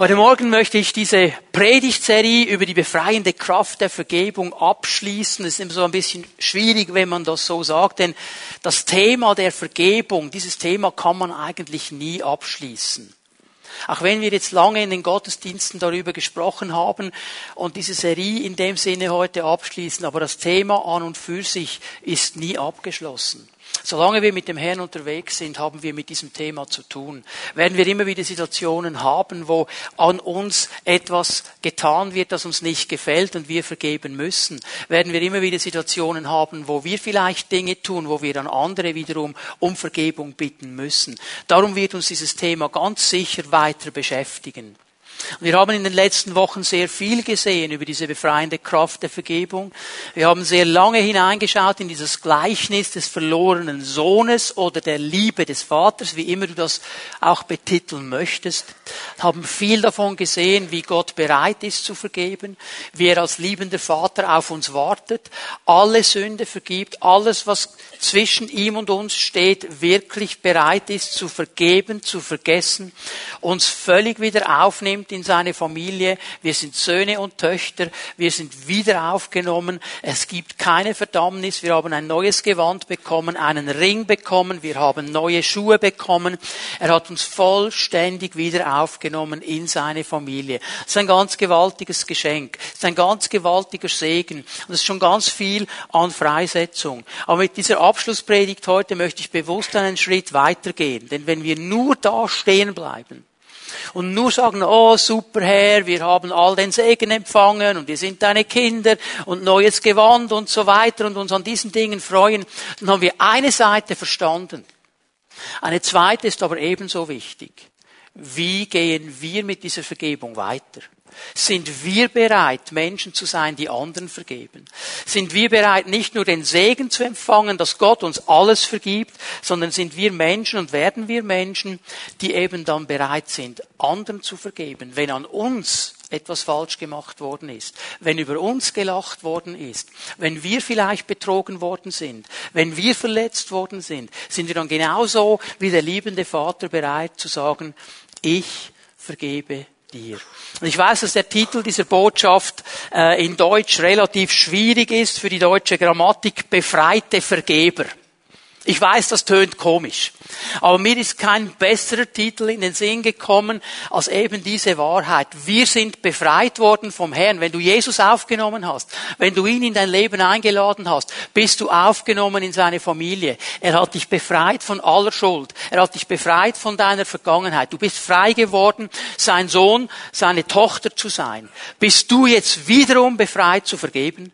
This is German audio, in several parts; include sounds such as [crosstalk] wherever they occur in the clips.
Heute Morgen möchte ich diese Predigtserie über die befreiende Kraft der Vergebung abschließen. Es ist immer so ein bisschen schwierig, wenn man das so sagt, denn das Thema der Vergebung, dieses Thema kann man eigentlich nie abschließen. Auch wenn wir jetzt lange in den Gottesdiensten darüber gesprochen haben und diese Serie in dem Sinne heute abschließen, aber das Thema an und für sich ist nie abgeschlossen. Solange wir mit dem Herrn unterwegs sind, haben wir mit diesem Thema zu tun. Werden wir immer wieder Situationen haben, wo an uns etwas getan wird, das uns nicht gefällt und wir vergeben müssen. Werden wir immer wieder Situationen haben, wo wir vielleicht Dinge tun, wo wir dann andere wiederum um Vergebung bitten müssen. Darum wird uns dieses Thema ganz sicher weiter beschäftigen. Wir haben in den letzten Wochen sehr viel gesehen über diese befreiende Kraft der Vergebung. Wir haben sehr lange hineingeschaut in dieses Gleichnis des verlorenen Sohnes oder der Liebe des Vaters, wie immer du das auch betiteln möchtest. Haben viel davon gesehen, wie Gott bereit ist zu vergeben, wie er als liebender Vater auf uns wartet, alle Sünde vergibt, alles, was zwischen ihm und uns steht, wirklich bereit ist zu vergeben, zu vergessen, uns völlig wieder aufnimmt in seine Familie. Wir sind Söhne und Töchter, wir sind wieder aufgenommen. Es gibt keine Verdammnis. Wir haben ein neues Gewand bekommen, einen Ring bekommen, wir haben neue Schuhe bekommen. Er hat uns vollständig wieder aufgenommen in seine Familie. Das ist ein ganz gewaltiges Geschenk. Das ist ein ganz gewaltiger Segen. Und es ist schon ganz viel an Freisetzung. Aber mit dieser Abschlusspredigt heute möchte ich bewusst einen Schritt weitergehen. Denn wenn wir nur da stehen bleiben und nur sagen, oh super Herr, wir haben all den Segen empfangen und wir sind deine Kinder und neues Gewand und so weiter und uns an diesen Dingen freuen, dann haben wir eine Seite verstanden. Eine zweite ist aber ebenso wichtig. Wie gehen wir mit dieser Vergebung weiter? Sind wir bereit, Menschen zu sein, die anderen vergeben? Sind wir bereit, nicht nur den Segen zu empfangen, dass Gott uns alles vergibt, sondern sind wir Menschen und werden wir Menschen, die eben dann bereit sind, anderen zu vergeben, wenn an uns etwas falsch gemacht worden ist, wenn über uns gelacht worden ist, wenn wir vielleicht betrogen worden sind, wenn wir verletzt worden sind, sind wir dann genauso wie der liebende Vater bereit zu sagen, ich vergebe dir. Und ich weiß, dass der Titel dieser Botschaft äh, in Deutsch relativ schwierig ist für die deutsche Grammatik, befreite Vergeber. Ich weiß, das tönt komisch. Aber mir ist kein besserer Titel in den Sinn gekommen als eben diese Wahrheit. Wir sind befreit worden vom Herrn. Wenn du Jesus aufgenommen hast, wenn du ihn in dein Leben eingeladen hast, bist du aufgenommen in seine Familie. Er hat dich befreit von aller Schuld. Er hat dich befreit von deiner Vergangenheit. Du bist frei geworden, sein Sohn, seine Tochter zu sein. Bist du jetzt wiederum befreit zu vergeben?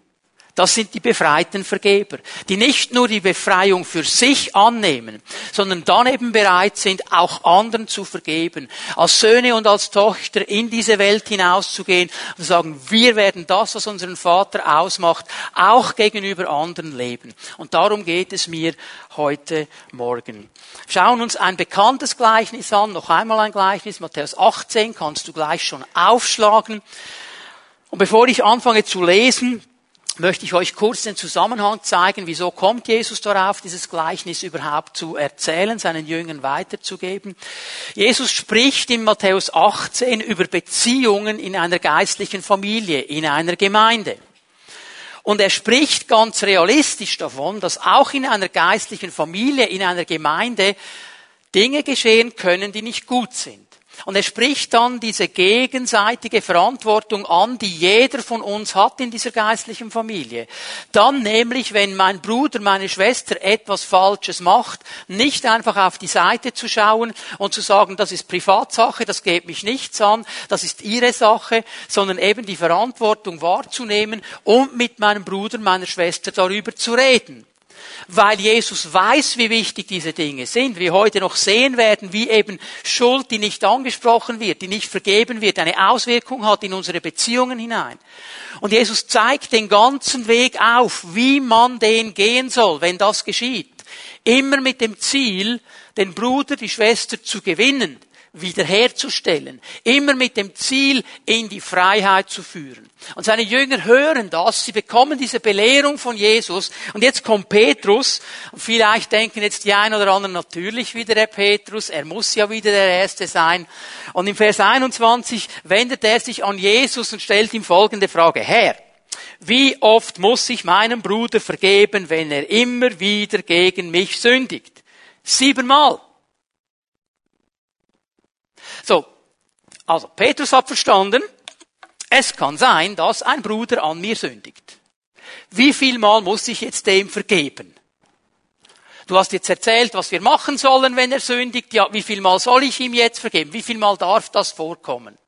Das sind die befreiten Vergeber, die nicht nur die Befreiung für sich annehmen, sondern dann eben bereit sind, auch anderen zu vergeben, als Söhne und als Tochter in diese Welt hinauszugehen und sagen, wir werden das, was unseren Vater ausmacht, auch gegenüber anderen leben. Und darum geht es mir heute Morgen. Schauen uns ein bekanntes Gleichnis an, noch einmal ein Gleichnis, Matthäus 18, kannst du gleich schon aufschlagen. Und bevor ich anfange zu lesen, möchte ich euch kurz den Zusammenhang zeigen, wieso kommt Jesus darauf, dieses Gleichnis überhaupt zu erzählen, seinen Jüngern weiterzugeben. Jesus spricht in Matthäus 18 über Beziehungen in einer geistlichen Familie, in einer Gemeinde. Und er spricht ganz realistisch davon, dass auch in einer geistlichen Familie, in einer Gemeinde Dinge geschehen können, die nicht gut sind. Und er spricht dann diese gegenseitige Verantwortung an, die jeder von uns hat in dieser geistlichen Familie. Dann nämlich, wenn mein Bruder, meine Schwester etwas Falsches macht, nicht einfach auf die Seite zu schauen und zu sagen, das ist Privatsache, das geht mich nichts an, das ist ihre Sache, sondern eben die Verantwortung wahrzunehmen und mit meinem Bruder, meiner Schwester darüber zu reden weil Jesus weiß, wie wichtig diese Dinge sind. Wir heute noch sehen werden, wie eben Schuld, die nicht angesprochen wird, die nicht vergeben wird, eine Auswirkung hat in unsere Beziehungen hinein. Und Jesus zeigt den ganzen Weg auf, wie man den gehen soll, wenn das geschieht. Immer mit dem Ziel, den Bruder, die Schwester zu gewinnen, wiederherzustellen. Immer mit dem Ziel, in die Freiheit zu führen. Und seine Jünger hören das, sie bekommen diese Belehrung von Jesus. Und jetzt kommt Petrus. Und vielleicht denken jetzt die einen oder anderen natürlich wieder der Petrus. Er muss ja wieder der Erste sein. Und im Vers 21 wendet er sich an Jesus und stellt ihm folgende Frage. Herr, wie oft muss ich meinem Bruder vergeben, wenn er immer wieder gegen mich sündigt? Siebenmal. So. Also, Petrus hat verstanden, es kann sein, dass ein Bruder an mir sündigt. Wie viel Mal muss ich jetzt dem vergeben? Du hast jetzt erzählt, was wir machen sollen, wenn er sündigt. Ja, wie viel Mal soll ich ihm jetzt vergeben? Wie viel Mal darf das vorkommen?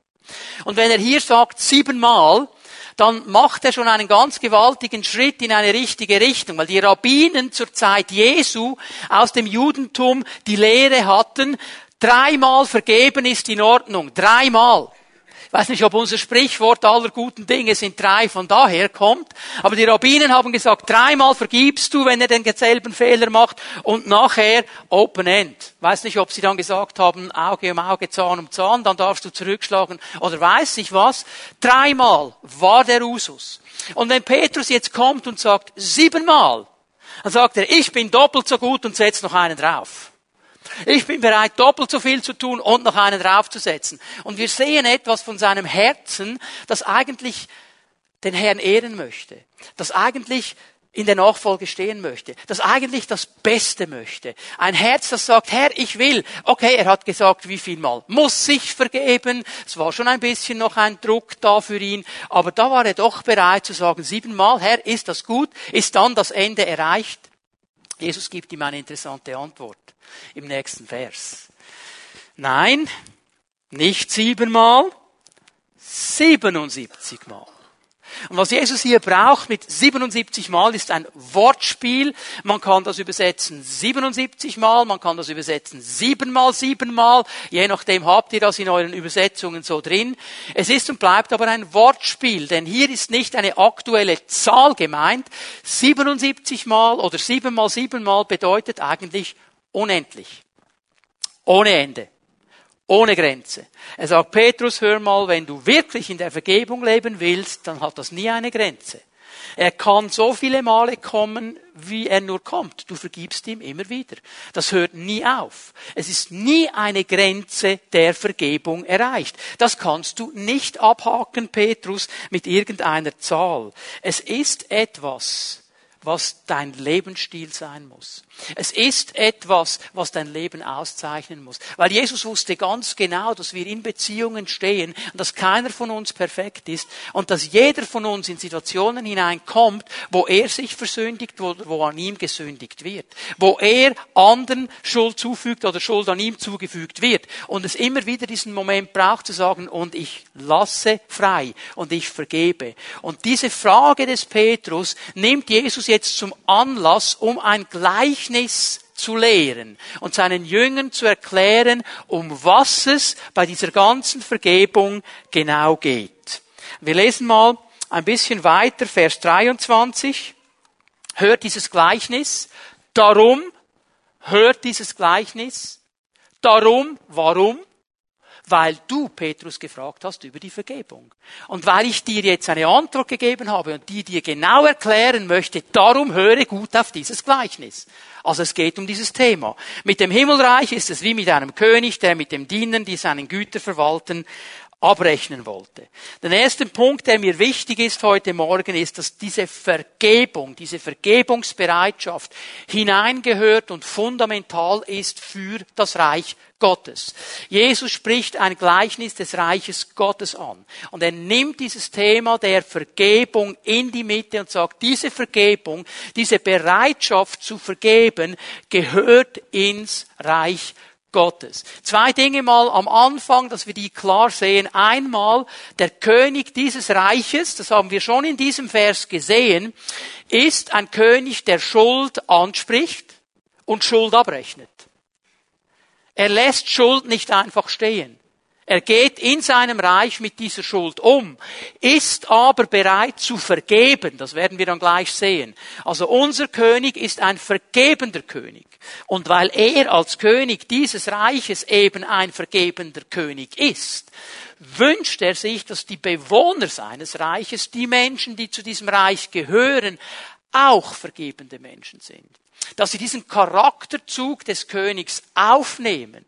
Und wenn er hier sagt siebenmal, dann macht er schon einen ganz gewaltigen Schritt in eine richtige Richtung, weil die Rabbinen zur Zeit Jesu aus dem Judentum die Lehre hatten, dreimal vergeben ist in Ordnung, dreimal. Ich weiß nicht, ob unser Sprichwort aller guten Dinge sind drei von daher kommt, aber die Rabbinen haben gesagt, dreimal vergibst du, wenn er den selben Fehler macht und nachher Open End. Weiß nicht, ob sie dann gesagt haben, Auge um Auge, Zahn um Zahn, dann darfst du zurückschlagen oder weiß ich was. Dreimal war der Usus. Und wenn Petrus jetzt kommt und sagt, siebenmal, dann sagt er, ich bin doppelt so gut und setz noch einen drauf. Ich bin bereit, doppelt so viel zu tun und noch einen draufzusetzen. Und wir sehen etwas von seinem Herzen, das eigentlich den Herrn ehren möchte, das eigentlich in der Nachfolge stehen möchte, das eigentlich das Beste möchte. Ein Herz, das sagt, Herr, ich will. Okay, er hat gesagt, wie viel Mal muss ich vergeben. Es war schon ein bisschen noch ein Druck da für ihn, aber da war er doch bereit zu sagen, siebenmal, Herr, ist das gut? Ist dann das Ende erreicht? Jesus gibt ihm eine interessante Antwort im nächsten Vers. Nein, nicht siebenmal, 77 Mal. Und was Jesus hier braucht mit 77 Mal ist ein Wortspiel. Man kann das übersetzen 77 Mal, man kann das übersetzen siebenmal, siebenmal. Je nachdem habt ihr das in euren Übersetzungen so drin. Es ist und bleibt aber ein Wortspiel, denn hier ist nicht eine aktuelle Zahl gemeint. 77 Mal oder siebenmal, siebenmal bedeutet eigentlich unendlich. Ohne Ende. Ohne Grenze. Er sagt, Petrus, hör mal, wenn du wirklich in der Vergebung leben willst, dann hat das nie eine Grenze. Er kann so viele Male kommen, wie er nur kommt. Du vergibst ihm immer wieder. Das hört nie auf. Es ist nie eine Grenze der Vergebung erreicht. Das kannst du nicht abhaken, Petrus, mit irgendeiner Zahl. Es ist etwas, was dein Lebensstil sein muss. Es ist etwas, was dein Leben auszeichnen muss. Weil Jesus wusste ganz genau, dass wir in Beziehungen stehen und dass keiner von uns perfekt ist und dass jeder von uns in Situationen hineinkommt, wo er sich versündigt, wo, wo an ihm gesündigt wird. Wo er anderen Schuld zufügt oder Schuld an ihm zugefügt wird. Und es immer wieder diesen Moment braucht zu sagen, und ich lasse frei und ich vergebe. Und diese Frage des Petrus nimmt Jesus jetzt zum Anlass, um ein Gleichnis zu lehren und seinen Jüngern zu erklären, um was es bei dieser ganzen Vergebung genau geht. Wir lesen mal ein bisschen weiter, Vers 23. Hört dieses Gleichnis. Darum, hört dieses Gleichnis. Darum, warum? Weil du, Petrus, gefragt hast über die Vergebung. Und weil ich dir jetzt eine Antwort gegeben habe und die dir genau erklären möchte, darum höre gut auf dieses Gleichnis. Also es geht um dieses Thema. Mit dem Himmelreich ist es wie mit einem König, der mit dem Dienern, die seinen Güter verwalten, abrechnen wollte. Der erste Punkt, der mir wichtig ist heute Morgen, ist, dass diese Vergebung, diese Vergebungsbereitschaft hineingehört und fundamental ist für das Reich Gottes. Jesus spricht ein Gleichnis des Reiches Gottes an. Und er nimmt dieses Thema der Vergebung in die Mitte und sagt, diese Vergebung, diese Bereitschaft zu vergeben, gehört ins Reich Gottes. Zwei Dinge mal am Anfang, dass wir die klar sehen. Einmal, der König dieses Reiches, das haben wir schon in diesem Vers gesehen, ist ein König, der Schuld anspricht und Schuld abrechnet. Er lässt Schuld nicht einfach stehen. Er geht in seinem Reich mit dieser Schuld um, ist aber bereit zu vergeben. Das werden wir dann gleich sehen. Also unser König ist ein vergebender König. Und weil er als König dieses Reiches eben ein vergebender König ist, wünscht er sich, dass die Bewohner seines Reiches, die Menschen, die zu diesem Reich gehören, auch vergebende Menschen sind. Dass sie diesen Charakterzug des Königs aufnehmen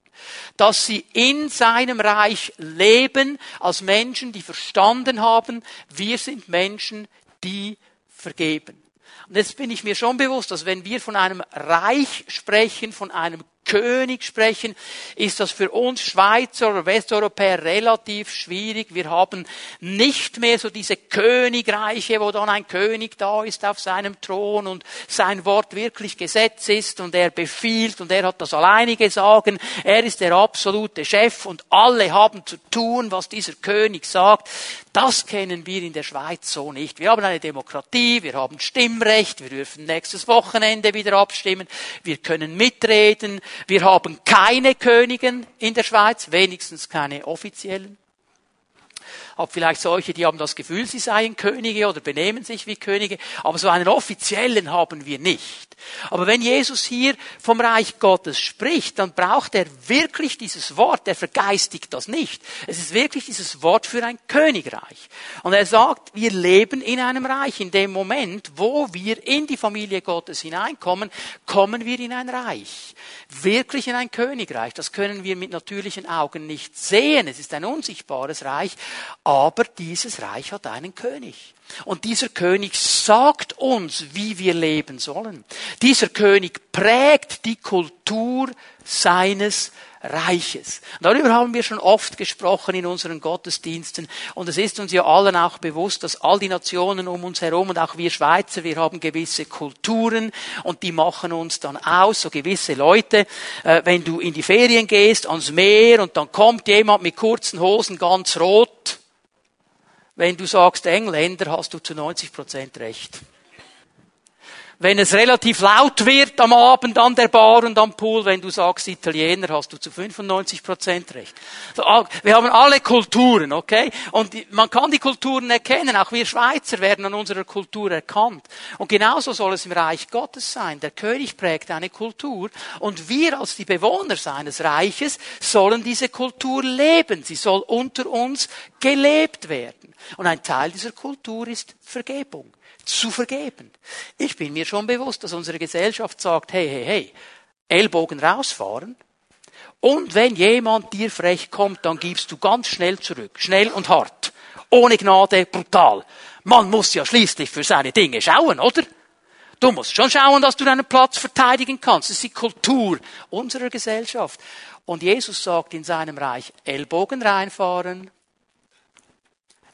dass sie in seinem Reich leben als Menschen, die verstanden haben, wir sind Menschen, die vergeben. Und jetzt bin ich mir schon bewusst, dass wenn wir von einem Reich sprechen, von einem König sprechen, ist das für uns Schweizer oder Westeuropäer relativ schwierig. Wir haben nicht mehr so diese Königreiche, wo dann ein König da ist auf seinem Thron und sein Wort wirklich Gesetz ist und er befiehlt und er hat das alleinige Sagen. Er ist der absolute Chef und alle haben zu tun, was dieser König sagt. Das kennen wir in der Schweiz so nicht. Wir haben eine Demokratie, wir haben Stimmrecht, wir dürfen nächstes Wochenende wieder abstimmen, wir können mitreden, wir haben keine Königen in der Schweiz, wenigstens keine offiziellen. Hab vielleicht solche, die haben das Gefühl, sie seien Könige oder benehmen sich wie Könige, aber so einen offiziellen haben wir nicht. Aber wenn Jesus hier vom Reich Gottes spricht, dann braucht er wirklich dieses Wort. Er vergeistigt das nicht. Es ist wirklich dieses Wort für ein Königreich. Und er sagt, wir leben in einem Reich. In dem Moment, wo wir in die Familie Gottes hineinkommen, kommen wir in ein Reich. Wirklich in ein Königreich. Das können wir mit natürlichen Augen nicht sehen. Es ist ein unsichtbares Reich. Aber dieses Reich hat einen König. Und dieser König sagt uns, wie wir leben sollen. Dieser König prägt die Kultur seines Reiches. Darüber haben wir schon oft gesprochen in unseren Gottesdiensten. Und es ist uns ja allen auch bewusst, dass all die Nationen um uns herum und auch wir Schweizer, wir haben gewisse Kulturen und die machen uns dann aus, so gewisse Leute. Äh, wenn du in die Ferien gehst, ans Meer und dann kommt jemand mit kurzen Hosen ganz rot, wenn du sagst Engländer, hast du zu 90 Prozent recht. Wenn es relativ laut wird am Abend an der Bar und am Pool, wenn du sagst Italiener, hast du zu 95 Prozent recht. Ah, wir haben alle Kulturen, okay? Und man kann die Kulturen erkennen. Auch wir Schweizer werden an unserer Kultur erkannt. Und genauso soll es im Reich Gottes sein. Der König prägt eine Kultur und wir als die Bewohner seines Reiches sollen diese Kultur leben. Sie soll unter uns gelebt werden. Und ein Teil dieser Kultur ist Vergebung. Zu vergeben. Ich bin mir schon bewusst, dass unsere Gesellschaft sagt, hey, hey, hey, Ellbogen rausfahren. Und wenn jemand dir frech kommt, dann gibst du ganz schnell zurück. Schnell und hart. Ohne Gnade, brutal. Man muss ja schließlich für seine Dinge schauen, oder? Du musst schon schauen, dass du deinen Platz verteidigen kannst. Das ist die Kultur unserer Gesellschaft. Und Jesus sagt in seinem Reich, Ellbogen reinfahren,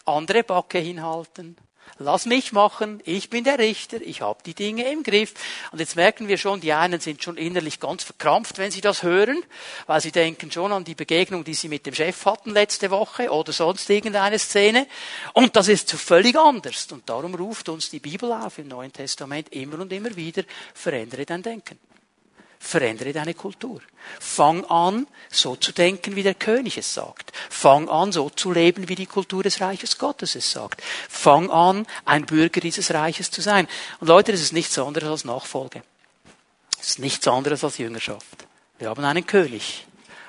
andere Backe hinhalten. Lass mich machen, ich bin der Richter, ich habe die Dinge im Griff. Und jetzt merken wir schon, die einen sind schon innerlich ganz verkrampft, wenn sie das hören, weil sie denken schon an die Begegnung, die sie mit dem Chef hatten letzte Woche oder sonst irgendeine Szene. Und das ist völlig anders. Und darum ruft uns die Bibel auf im Neuen Testament immer und immer wieder, verändere dein Denken. Verändere deine Kultur. Fang an, so zu denken, wie der König es sagt. Fang an, so zu leben, wie die Kultur des Reiches Gottes es sagt. Fang an, ein Bürger dieses Reiches zu sein. Und Leute, das ist nichts anderes als Nachfolge. Es ist nichts anderes als Jüngerschaft. Wir haben einen König.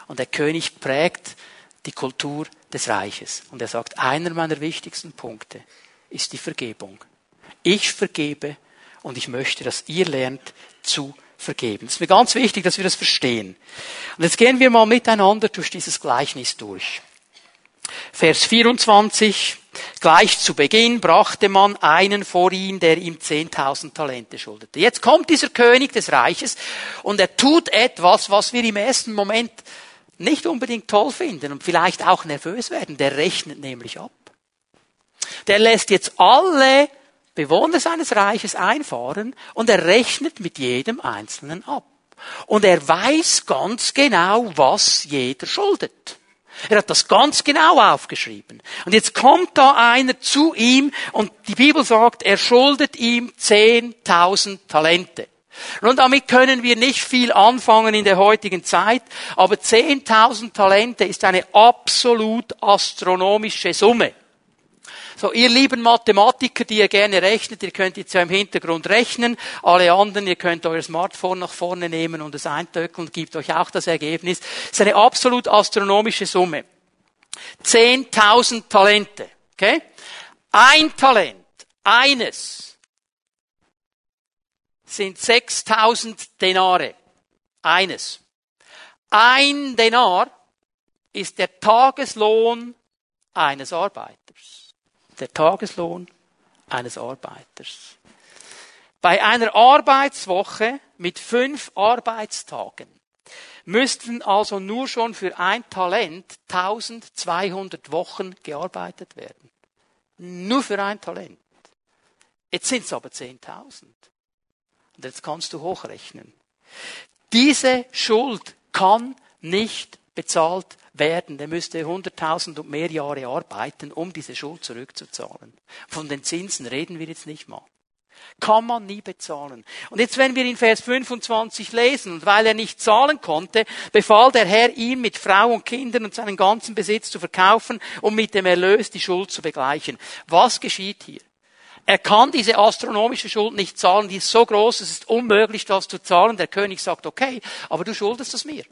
Und der König prägt die Kultur des Reiches. Und er sagt, einer meiner wichtigsten Punkte ist die Vergebung. Ich vergebe und ich möchte, dass ihr lernt zu vergeben. Es ist mir ganz wichtig, dass wir das verstehen. Und jetzt gehen wir mal miteinander durch dieses Gleichnis durch. Vers 24. Gleich zu Beginn brachte man einen vor ihn, der ihm 10.000 Talente schuldete. Jetzt kommt dieser König des Reiches und er tut etwas, was wir im ersten Moment nicht unbedingt toll finden und vielleicht auch nervös werden. Der rechnet nämlich ab. Der lässt jetzt alle Bewohner seines Reiches einfahren und er rechnet mit jedem Einzelnen ab. Und er weiß ganz genau, was jeder schuldet. Er hat das ganz genau aufgeschrieben. Und jetzt kommt da einer zu ihm und die Bibel sagt, er schuldet ihm 10.000 Talente. Und damit können wir nicht viel anfangen in der heutigen Zeit, aber 10.000 Talente ist eine absolut astronomische Summe. So, ihr lieben Mathematiker, die ihr gerne rechnet, ihr könnt jetzt ja im Hintergrund rechnen. Alle anderen, ihr könnt euer Smartphone nach vorne nehmen und es eintöckeln und gibt euch auch das Ergebnis. Das ist eine absolut astronomische Summe. 10.000 Talente. Okay? Ein Talent, eines, sind 6.000 Denare. Eines. Ein Denar ist der Tageslohn eines Arbeiters der Tageslohn eines Arbeiters. Bei einer Arbeitswoche mit fünf Arbeitstagen müssten also nur schon für ein Talent 1200 Wochen gearbeitet werden. Nur für ein Talent. Jetzt sind es aber 10.000. Und jetzt kannst du hochrechnen. Diese Schuld kann nicht bezahlt werden, der müsste 100.000 und mehr Jahre arbeiten, um diese Schuld zurückzuzahlen. Von den Zinsen reden wir jetzt nicht mal. Kann man nie bezahlen. Und jetzt, wenn wir in Vers 25 lesen, und weil er nicht zahlen konnte, befahl der Herr ihm mit Frau und Kindern und seinen ganzen Besitz zu verkaufen, um mit dem Erlös die Schuld zu begleichen. Was geschieht hier? Er kann diese astronomische Schuld nicht zahlen, die ist so groß, es ist unmöglich, das zu zahlen. Der König sagt, okay, aber du schuldest es mir.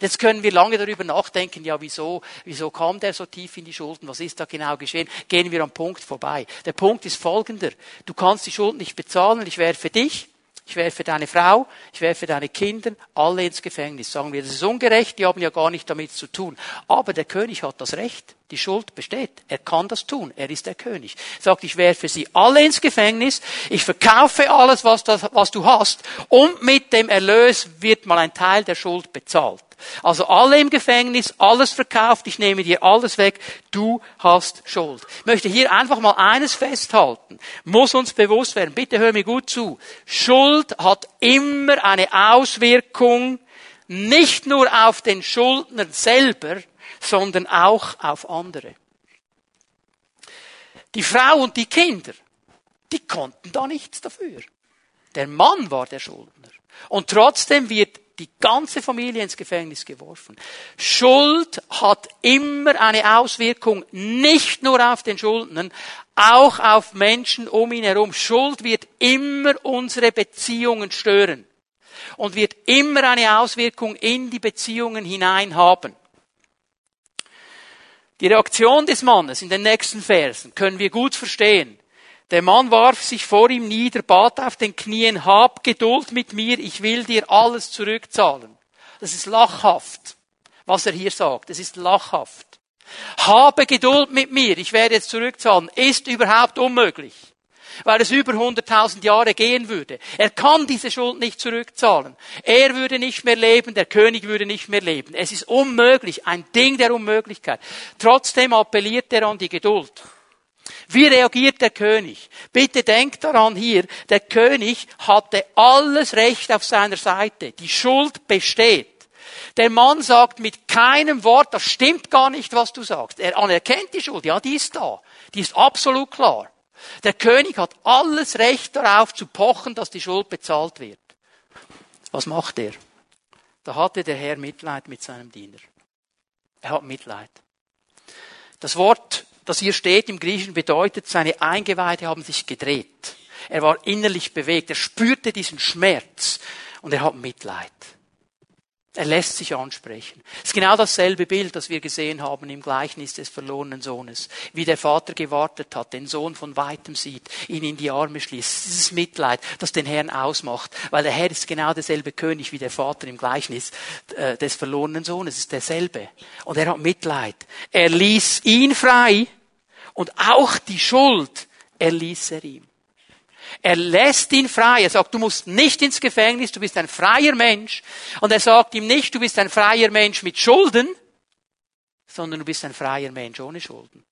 Jetzt können wir lange darüber nachdenken, ja, wieso, wieso kam der so tief in die Schulden? Was ist da genau geschehen? Gehen wir am Punkt vorbei. Der Punkt ist folgender. Du kannst die Schulden nicht bezahlen. Ich werfe dich, ich werfe deine Frau, ich werfe deine Kinder, alle ins Gefängnis. Sagen wir, das ist ungerecht, die haben ja gar nicht damit zu tun. Aber der König hat das Recht. Die Schuld besteht. Er kann das tun. Er ist der König. Sagt, ich werfe sie alle ins Gefängnis, ich verkaufe alles, was, das, was du hast, und mit dem Erlös wird mal ein Teil der Schuld bezahlt. Also alle im Gefängnis, alles verkauft, ich nehme dir alles weg, du hast Schuld. Ich möchte hier einfach mal eines festhalten, muss uns bewusst werden, bitte hör mir gut zu. Schuld hat immer eine Auswirkung nicht nur auf den Schuldner selber, sondern auch auf andere. Die Frau und die Kinder, die konnten da nichts dafür. Der Mann war der Schuldner. Und trotzdem wird die ganze Familie ins Gefängnis geworfen. Schuld hat immer eine Auswirkung, nicht nur auf den Schuldnern, auch auf Menschen um ihn herum. Schuld wird immer unsere Beziehungen stören und wird immer eine Auswirkung in die Beziehungen hinein haben. Die Reaktion des Mannes in den nächsten Versen können wir gut verstehen. Der Mann warf sich vor ihm nieder, bat auf den Knien, hab Geduld mit mir, ich will dir alles zurückzahlen. Das ist lachhaft, was er hier sagt. Es ist lachhaft. Habe Geduld mit mir, ich werde jetzt zurückzahlen, ist überhaupt unmöglich. Weil es über 100.000 Jahre gehen würde. Er kann diese Schuld nicht zurückzahlen. Er würde nicht mehr leben, der König würde nicht mehr leben. Es ist unmöglich, ein Ding der Unmöglichkeit. Trotzdem appelliert er an die Geduld. Wie reagiert der König? Bitte denkt daran hier, der König hatte alles Recht auf seiner Seite. Die Schuld besteht. Der Mann sagt mit keinem Wort, das stimmt gar nicht, was du sagst. Er anerkennt die Schuld. Ja, die ist da. Die ist absolut klar. Der König hat alles Recht darauf zu pochen, dass die Schuld bezahlt wird. Was macht er? Da hatte der Herr Mitleid mit seinem Diener. Er hat Mitleid. Das Wort das hier steht im Griechischen bedeutet, seine Eingeweide haben sich gedreht. Er war innerlich bewegt, er spürte diesen Schmerz und er hat Mitleid. Er lässt sich ansprechen. Es ist genau dasselbe Bild, das wir gesehen haben im Gleichnis des verlorenen Sohnes. Wie der Vater gewartet hat, den Sohn von weitem sieht, ihn in die Arme schließt. Dieses Mitleid, das den Herrn ausmacht. Weil der Herr ist genau derselbe König wie der Vater im Gleichnis äh, des verlorenen Sohnes. Es ist derselbe. Und er hat Mitleid. Er ließ ihn frei und auch die Schuld erließ er ihm. Er lässt ihn frei. Er sagt, du musst nicht ins Gefängnis, du bist ein freier Mensch. Und er sagt ihm nicht, du bist ein freier Mensch mit Schulden, sondern du bist ein freier Mensch ohne Schulden.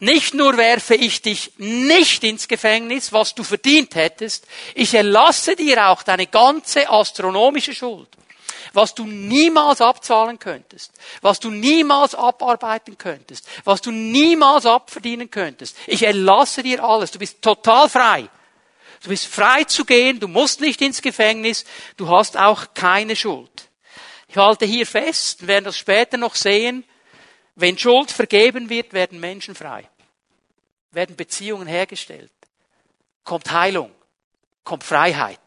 Nicht nur werfe ich dich nicht ins Gefängnis, was du verdient hättest, ich erlasse dir auch deine ganze astronomische Schuld was du niemals abzahlen könntest, was du niemals abarbeiten könntest, was du niemals abverdienen könntest. Ich erlasse dir alles, du bist total frei. Du bist frei zu gehen, du musst nicht ins Gefängnis, du hast auch keine Schuld. Ich halte hier fest, wir werden das später noch sehen, wenn Schuld vergeben wird, werden Menschen frei, werden Beziehungen hergestellt, kommt Heilung, kommt Freiheit.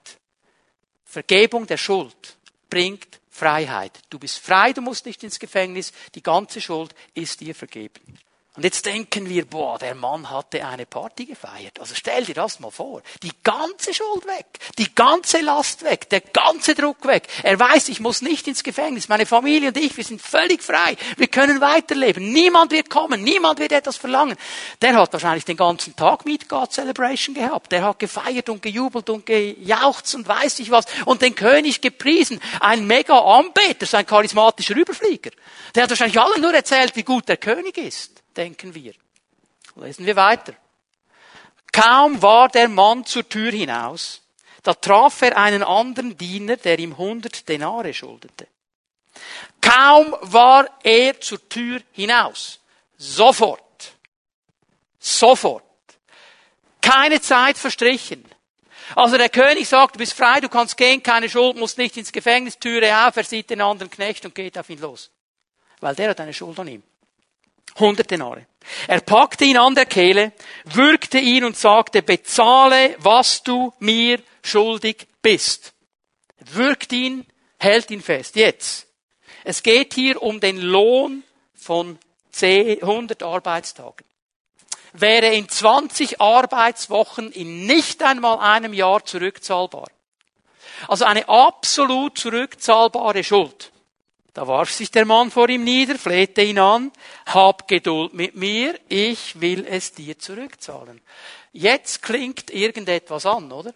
Vergebung der Schuld bringt Freiheit. Du bist frei, du musst nicht ins Gefängnis, die ganze Schuld ist dir vergeben. Und jetzt denken wir, boah, der Mann hatte eine Party gefeiert. Also stell dir das mal vor. Die ganze Schuld weg. Die ganze Last weg. Der ganze Druck weg. Er weiß, ich muss nicht ins Gefängnis. Meine Familie und ich, wir sind völlig frei. Wir können weiterleben. Niemand wird kommen. Niemand wird etwas verlangen. Der hat wahrscheinlich den ganzen Tag Meet God Celebration gehabt. Der hat gefeiert und gejubelt und gejauchzt und weiß ich was. Und den König gepriesen. Ein mega Anbeter, so ein charismatischer Überflieger. Der hat wahrscheinlich allen nur erzählt, wie gut der König ist denken wir. Lesen wir weiter. Kaum war der Mann zur Tür hinaus, da traf er einen anderen Diener, der ihm hundert Denare schuldete. Kaum war er zur Tür hinaus. Sofort. Sofort. Keine Zeit verstrichen. Also der König sagt, du bist frei, du kannst gehen, keine Schuld, musst nicht ins Gefängnis, Türe auf, er sieht den anderen Knecht und geht auf ihn los. Weil der hat eine Schuld an ihm. 100 Denare. Er packte ihn an der Kehle, würgte ihn und sagte, bezahle, was du mir schuldig bist. Würgt ihn, hält ihn fest. Jetzt. Es geht hier um den Lohn von 100 Arbeitstagen. Wäre in 20 Arbeitswochen in nicht einmal einem Jahr zurückzahlbar. Also eine absolut zurückzahlbare Schuld. Da warf sich der Mann vor ihm nieder, flehte ihn an, hab Geduld mit mir, ich will es dir zurückzahlen. Jetzt klingt irgendetwas an, oder?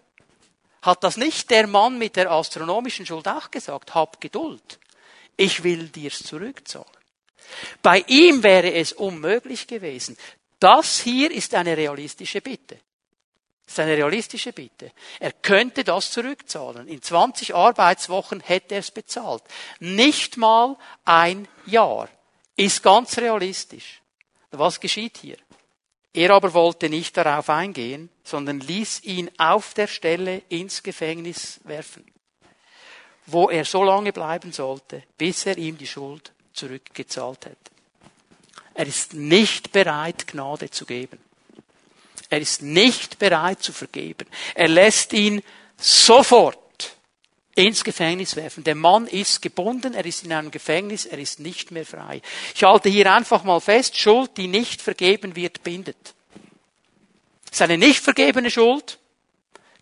Hat das nicht der Mann mit der astronomischen Schuld auch gesagt? Hab Geduld. Ich will dir's zurückzahlen. Bei ihm wäre es unmöglich gewesen. Das hier ist eine realistische Bitte. Das ist eine realistische Bitte. Er könnte das zurückzahlen. In 20 Arbeitswochen hätte er es bezahlt. Nicht mal ein Jahr. Ist ganz realistisch. Was geschieht hier? Er aber wollte nicht darauf eingehen, sondern ließ ihn auf der Stelle ins Gefängnis werfen, wo er so lange bleiben sollte, bis er ihm die Schuld zurückgezahlt hätte. Er ist nicht bereit, Gnade zu geben. Er ist nicht bereit zu vergeben. Er lässt ihn sofort ins Gefängnis werfen. Der Mann ist gebunden, er ist in einem Gefängnis, er ist nicht mehr frei. Ich halte hier einfach mal fest, Schuld, die nicht vergeben wird, bindet. Seine nicht vergebene Schuld,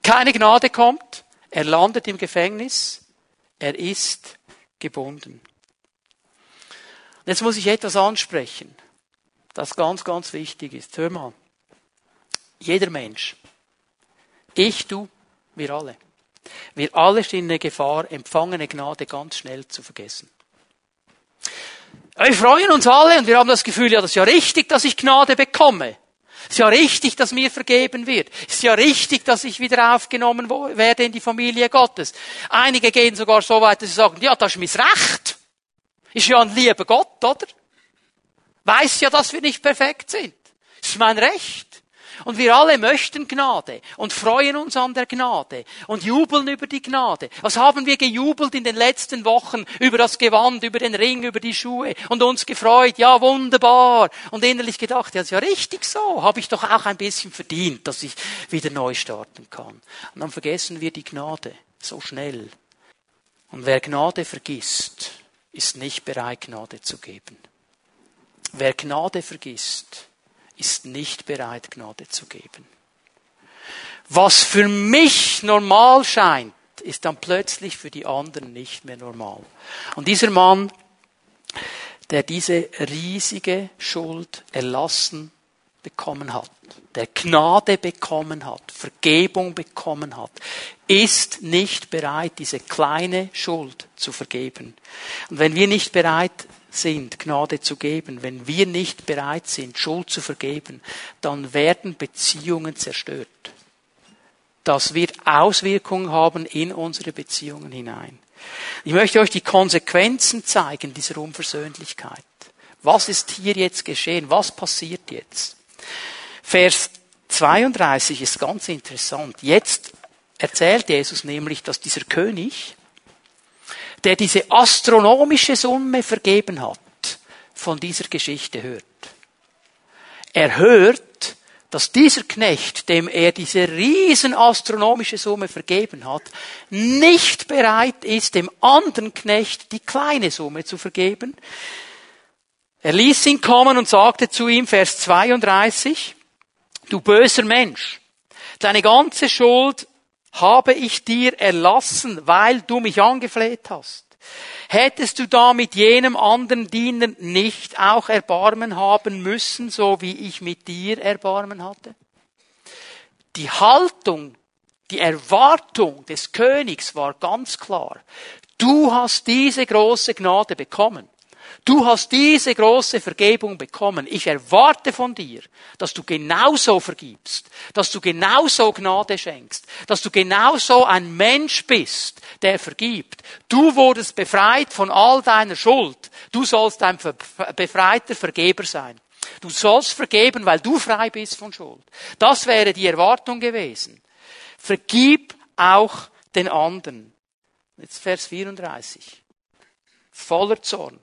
keine Gnade kommt, er landet im Gefängnis, er ist gebunden. Jetzt muss ich etwas ansprechen, das ganz, ganz wichtig ist. Hör mal. Jeder Mensch. Ich, du, wir alle. Wir alle stehen in der Gefahr, empfangene Gnade ganz schnell zu vergessen. Wir freuen uns alle und wir haben das Gefühl, ja, das ist ja richtig, dass ich Gnade bekomme. Es ist ja richtig, dass mir vergeben wird. Es ist ja richtig, dass ich wieder aufgenommen werde in die Familie Gottes. Einige gehen sogar so weit, dass sie sagen, ja, das ist mein Recht. Ist ja ein lieber Gott, oder? Weiß ja, dass wir nicht perfekt sind. Das ist mein Recht. Und wir alle möchten Gnade und freuen uns an der Gnade und jubeln über die Gnade. Was haben wir gejubelt in den letzten Wochen über das Gewand, über den Ring, über die Schuhe und uns gefreut? Ja, wunderbar. Und innerlich gedacht, ja, ist ja richtig so. Habe ich doch auch ein bisschen verdient, dass ich wieder neu starten kann. Und dann vergessen wir die Gnade so schnell. Und wer Gnade vergisst, ist nicht bereit, Gnade zu geben. Wer Gnade vergisst, ist nicht bereit, Gnade zu geben. Was für mich normal scheint, ist dann plötzlich für die anderen nicht mehr normal. Und dieser Mann, der diese riesige Schuld erlassen bekommen hat, der Gnade bekommen hat, Vergebung bekommen hat, ist nicht bereit, diese kleine Schuld zu vergeben. Und wenn wir nicht bereit sind, Gnade zu geben, wenn wir nicht bereit sind, Schuld zu vergeben, dann werden Beziehungen zerstört. Das wird Auswirkungen haben in unsere Beziehungen hinein. Ich möchte euch die Konsequenzen zeigen dieser Unversöhnlichkeit. Was ist hier jetzt geschehen? Was passiert jetzt? Vers 32 ist ganz interessant. Jetzt erzählt Jesus nämlich, dass dieser König, der diese astronomische Summe vergeben hat, von dieser Geschichte hört. Er hört, dass dieser Knecht, dem er diese riesen astronomische Summe vergeben hat, nicht bereit ist, dem anderen Knecht die kleine Summe zu vergeben. Er ließ ihn kommen und sagte zu ihm, Vers 32, du böser Mensch, deine ganze Schuld habe ich dir erlassen, weil du mich angefleht hast. Hättest du da mit jenem anderen Diener nicht auch Erbarmen haben müssen, so wie ich mit dir Erbarmen hatte? Die Haltung, die Erwartung des Königs war ganz klar. Du hast diese große Gnade bekommen. Du hast diese große Vergebung bekommen. Ich erwarte von dir, dass du genauso vergibst, dass du genauso Gnade schenkst, dass du genauso ein Mensch bist, der vergibt. Du wurdest befreit von all deiner Schuld. Du sollst ein befreiter Vergeber sein. Du sollst vergeben, weil du frei bist von Schuld. Das wäre die Erwartung gewesen. Vergib auch den anderen. Jetzt Vers 34. Voller Zorn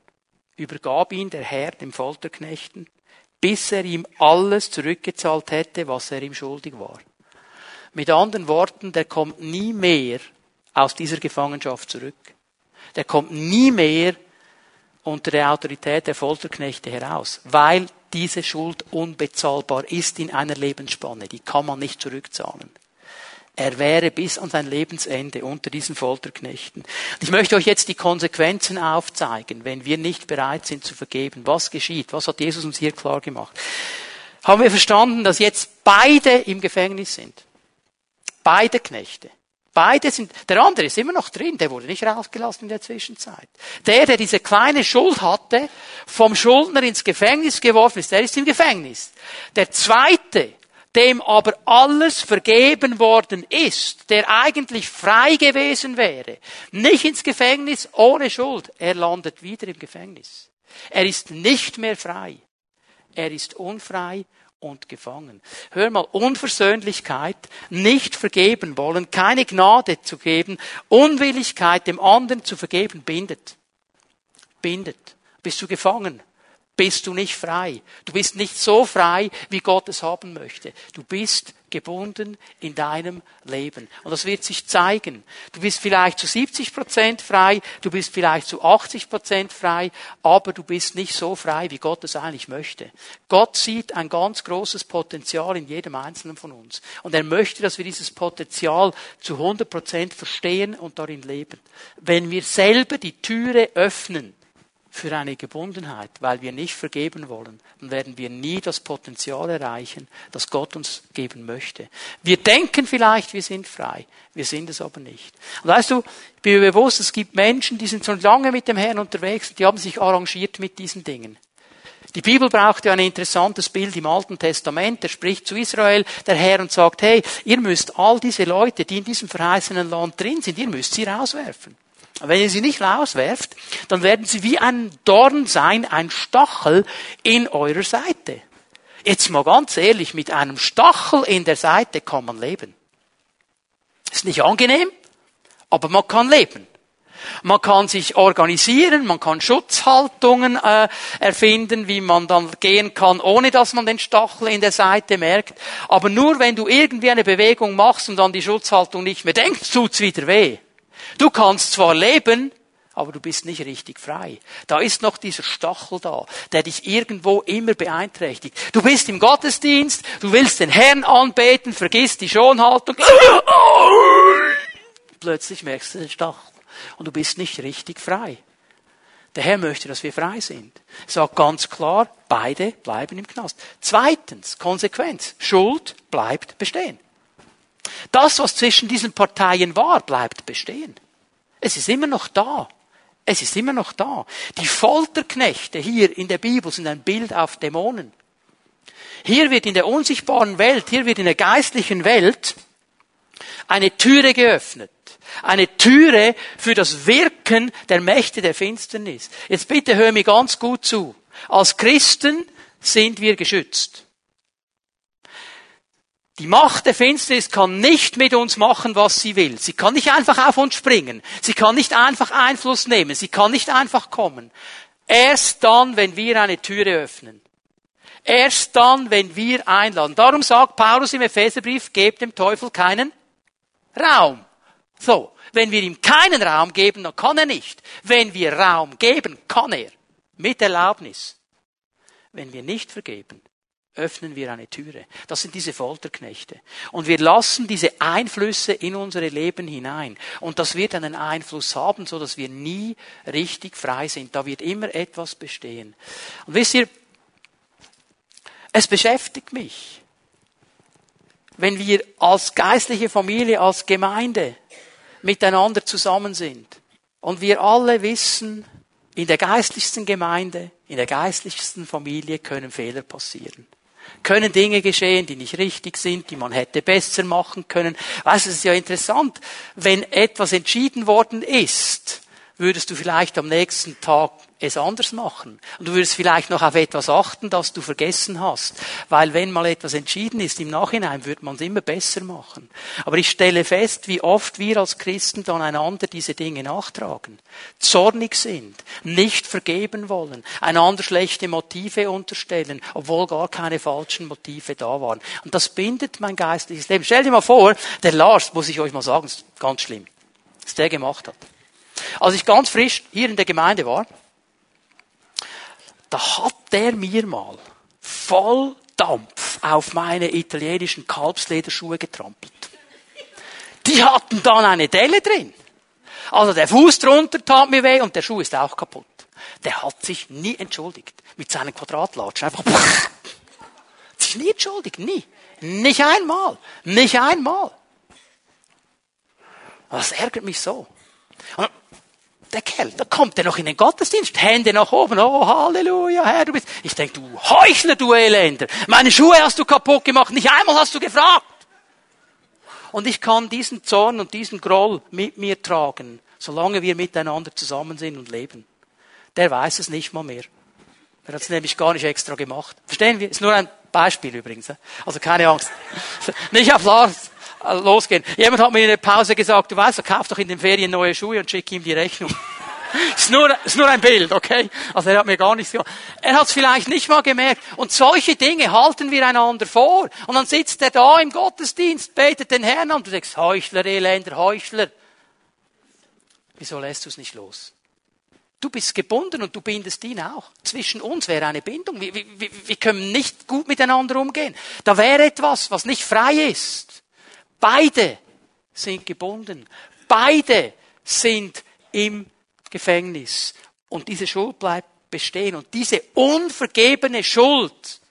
übergab ihn der Herr dem Folterknechten, bis er ihm alles zurückgezahlt hätte, was er ihm schuldig war. Mit anderen Worten, der kommt nie mehr aus dieser Gefangenschaft zurück. Der kommt nie mehr unter der Autorität der Folterknechte heraus, weil diese Schuld unbezahlbar ist in einer Lebensspanne. Die kann man nicht zurückzahlen. Er wäre bis an sein Lebensende unter diesen Folterknechten. Ich möchte euch jetzt die Konsequenzen aufzeigen, wenn wir nicht bereit sind zu vergeben. Was geschieht? Was hat Jesus uns hier klar gemacht? Haben wir verstanden, dass jetzt beide im Gefängnis sind? Beide Knechte. Beide sind, der andere ist immer noch drin, der wurde nicht rausgelassen in der Zwischenzeit. Der, der diese kleine Schuld hatte, vom Schuldner ins Gefängnis geworfen ist, der ist im Gefängnis. Der zweite, dem aber alles vergeben worden ist, der eigentlich frei gewesen wäre, nicht ins Gefängnis ohne Schuld, er landet wieder im Gefängnis. Er ist nicht mehr frei. Er ist unfrei und gefangen. Hör mal, Unversöhnlichkeit, nicht vergeben wollen, keine Gnade zu geben, Unwilligkeit dem anderen zu vergeben, bindet. Bindet. Bist du gefangen? Bist du nicht frei. Du bist nicht so frei, wie Gott es haben möchte. Du bist gebunden in deinem Leben. Und das wird sich zeigen. Du bist vielleicht zu 70 Prozent frei, du bist vielleicht zu 80 Prozent frei, aber du bist nicht so frei, wie Gott es eigentlich möchte. Gott sieht ein ganz großes Potenzial in jedem Einzelnen von uns. Und er möchte, dass wir dieses Potenzial zu 100 Prozent verstehen und darin leben. Wenn wir selber die Türe öffnen, für eine Gebundenheit, weil wir nicht vergeben wollen, dann werden wir nie das Potenzial erreichen, das Gott uns geben möchte. Wir denken vielleicht, wir sind frei, wir sind es aber nicht. Und weißt du, ich bin mir bewusst, es gibt Menschen, die sind schon lange mit dem Herrn unterwegs und die haben sich arrangiert mit diesen Dingen. Die Bibel braucht ja ein interessantes Bild im Alten Testament. Er spricht zu Israel, der Herr, und sagt, hey, ihr müsst all diese Leute, die in diesem verheißenen Land drin sind, ihr müsst sie rauswerfen. Wenn ihr sie nicht rauswerft, dann werden sie wie ein Dorn sein, ein Stachel in eurer Seite. Jetzt mal ganz ehrlich, mit einem Stachel in der Seite kann man leben. Ist nicht angenehm, aber man kann leben. Man kann sich organisieren, man kann Schutzhaltungen äh, erfinden, wie man dann gehen kann, ohne dass man den Stachel in der Seite merkt. Aber nur wenn du irgendwie eine Bewegung machst und an die Schutzhaltung nicht mehr denkst, tut's wieder weh. Du kannst zwar leben, aber du bist nicht richtig frei. Da ist noch dieser Stachel da, der dich irgendwo immer beeinträchtigt. Du bist im Gottesdienst, du willst den Herrn anbeten, vergisst die Schonhaltung. Plötzlich merkst du den Stachel und du bist nicht richtig frei. Der Herr möchte, dass wir frei sind. Er sagt ganz klar, beide bleiben im Knast. Zweitens, Konsequenz. Schuld bleibt bestehen. Das, was zwischen diesen Parteien war, bleibt bestehen. Es ist immer noch da. Es ist immer noch da. Die Folterknechte hier in der Bibel sind ein Bild auf Dämonen. Hier wird in der unsichtbaren Welt, hier wird in der geistlichen Welt eine Türe geöffnet. Eine Türe für das Wirken der Mächte der Finsternis. Jetzt bitte hör mir ganz gut zu. Als Christen sind wir geschützt. Die Macht der Finsternis kann nicht mit uns machen, was sie will. Sie kann nicht einfach auf uns springen. Sie kann nicht einfach Einfluss nehmen. Sie kann nicht einfach kommen. Erst dann, wenn wir eine Türe öffnen. Erst dann, wenn wir einladen. Darum sagt Paulus im Epheserbrief, gebt dem Teufel keinen Raum. So. Wenn wir ihm keinen Raum geben, dann kann er nicht. Wenn wir Raum geben, kann er. Mit Erlaubnis. Wenn wir nicht vergeben, öffnen wir eine Türe. Das sind diese Folterknechte. Und wir lassen diese Einflüsse in unsere Leben hinein. Und das wird einen Einfluss haben, so dass wir nie richtig frei sind. Da wird immer etwas bestehen. Und wisst ihr, es beschäftigt mich, wenn wir als geistliche Familie, als Gemeinde miteinander zusammen sind und wir alle wissen, in der geistlichsten Gemeinde, in der geistlichsten Familie können Fehler passieren können Dinge geschehen, die nicht richtig sind, die man hätte besser machen können. Weißt du, es ist ja interessant, wenn etwas entschieden worden ist, würdest du vielleicht am nächsten Tag es anders machen. Und du würdest vielleicht noch auf etwas achten, das du vergessen hast. Weil wenn mal etwas entschieden ist, im Nachhinein wird man es immer besser machen. Aber ich stelle fest, wie oft wir als Christen dann einander diese Dinge nachtragen. Zornig sind, nicht vergeben wollen, einander schlechte Motive unterstellen, obwohl gar keine falschen Motive da waren. Und das bindet mein geistliches Leben. Stell dir mal vor, der Lars, muss ich euch mal sagen, ist ganz schlimm, was der gemacht hat. Als ich ganz frisch hier in der Gemeinde war, da hat der mir mal voll Dampf auf meine italienischen Kalbslederschuhe getrampelt. Die hatten dann eine Delle drin. Also der Fuß drunter tat mir weh und der Schuh ist auch kaputt. Der hat sich nie entschuldigt. Mit seinen Quadratlatschen. Einfach, hat [laughs] sich nie entschuldigt. Nie. Nicht einmal. Nicht einmal. Das ärgert mich so. Der Kerl, da kommt er noch in den Gottesdienst, Hände nach oben, oh Halleluja, Herr, du bist. Ich denk, du Heuchler, du Elender, meine Schuhe hast du kaputt gemacht, nicht einmal hast du gefragt. Und ich kann diesen Zorn und diesen Groll mit mir tragen, solange wir miteinander zusammen sind und leben. Der weiß es nicht mal mehr. Er hat es nämlich gar nicht extra gemacht. Verstehen wir? Ist nur ein Beispiel übrigens. Also keine Angst. [laughs] Nicht auf Lars losgehen. Jemand hat mir in der Pause gesagt, du weißt, kauft doch in den Ferien neue Schuhe und schick ihm die Rechnung. [laughs] ist nur, ist nur ein Bild, okay? Also er hat mir gar nichts gemacht. Er hat es vielleicht nicht mal gemerkt. Und solche Dinge halten wir einander vor. Und dann sitzt er da im Gottesdienst, betet den Herrn an du denkst, Heuchler, Elender, Heuchler. Wieso lässt du es nicht los? Du bist gebunden und du bindest ihn auch. Zwischen uns wäre eine Bindung. Wir, wir, wir können nicht gut miteinander umgehen. Da wäre etwas, was nicht frei ist. Beide sind gebunden. Beide sind im Gefängnis. Und diese Schuld bleibt bestehen. Und diese unvergebene Schuld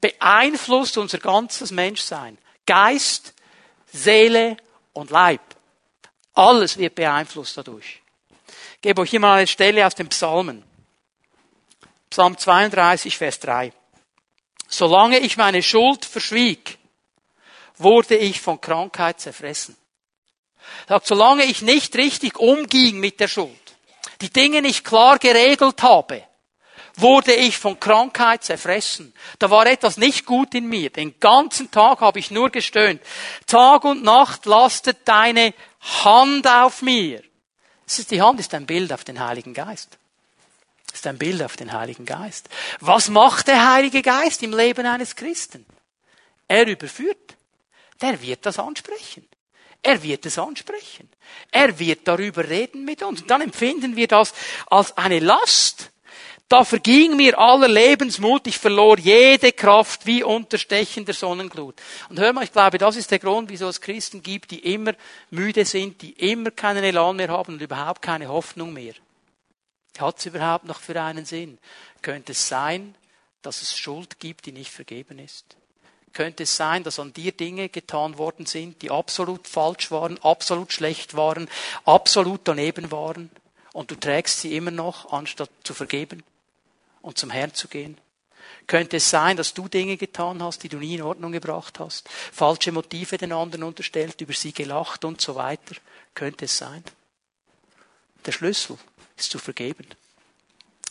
beeinflusst unser ganzes Menschsein. Geist, Seele und Leib. Alles wird beeinflusst dadurch. Ich gebe euch hier mal eine Stelle aus den Psalmen. Psalm 32, Vers 3. Solange ich meine Schuld verschwieg, wurde ich von Krankheit zerfressen. Sagt, solange ich nicht richtig umging mit der Schuld, die Dinge nicht klar geregelt habe, wurde ich von Krankheit zerfressen. Da war etwas nicht gut in mir. Den ganzen Tag habe ich nur gestöhnt. Tag und Nacht lastet deine Hand auf mir. Die Hand ist ein Bild auf den Heiligen Geist. Ist ein Bild auf den Heiligen Geist. Was macht der Heilige Geist im Leben eines Christen? Er überführt der wird das ansprechen. Er wird es ansprechen. Er wird darüber reden mit uns. Und dann empfinden wir das als eine Last. Da verging mir aller Lebensmut, ich verlor jede Kraft wie unter stechender Sonnenglut. Und hör mal, ich glaube, das ist der Grund, wieso es Christen gibt, die immer müde sind, die immer keinen Elan mehr haben und überhaupt keine Hoffnung mehr. Hat es überhaupt noch für einen Sinn? Könnte es sein, dass es Schuld gibt, die nicht vergeben ist? Könnte es sein, dass an dir Dinge getan worden sind, die absolut falsch waren, absolut schlecht waren, absolut daneben waren und du trägst sie immer noch, anstatt zu vergeben und zum Herrn zu gehen? Könnte es sein, dass du Dinge getan hast, die du nie in Ordnung gebracht hast, falsche Motive den anderen unterstellt, über sie gelacht und so weiter? Könnte es sein? Der Schlüssel ist zu vergeben.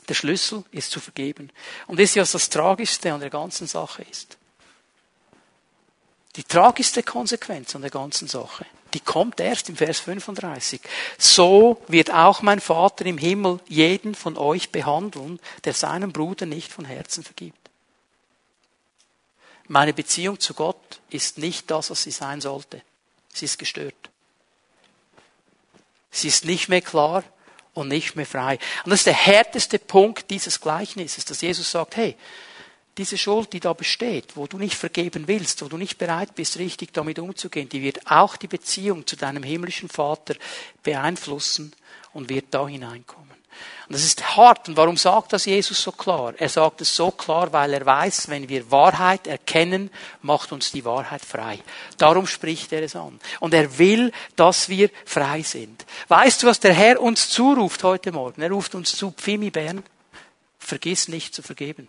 Der Schlüssel ist zu vergeben. Und wisst ihr, was das Tragischste an der ganzen Sache ist? Die tragischste Konsequenz an der ganzen Sache, die kommt erst im Vers 35. So wird auch mein Vater im Himmel jeden von euch behandeln, der seinem Bruder nicht von Herzen vergibt. Meine Beziehung zu Gott ist nicht das, was sie sein sollte. Sie ist gestört. Sie ist nicht mehr klar und nicht mehr frei. Und das ist der härteste Punkt dieses Gleichnisses, dass Jesus sagt, hey, diese Schuld, die da besteht, wo du nicht vergeben willst, wo du nicht bereit bist, richtig damit umzugehen, die wird auch die Beziehung zu deinem himmlischen Vater beeinflussen und wird da hineinkommen. Und das ist hart. Und warum sagt das Jesus so klar? Er sagt es so klar, weil er weiß, wenn wir Wahrheit erkennen, macht uns die Wahrheit frei. Darum spricht er es an. Und er will, dass wir frei sind. Weißt du, was der Herr uns zuruft heute Morgen? Er ruft uns zu, Pfimi Bern, vergiss nicht zu vergeben.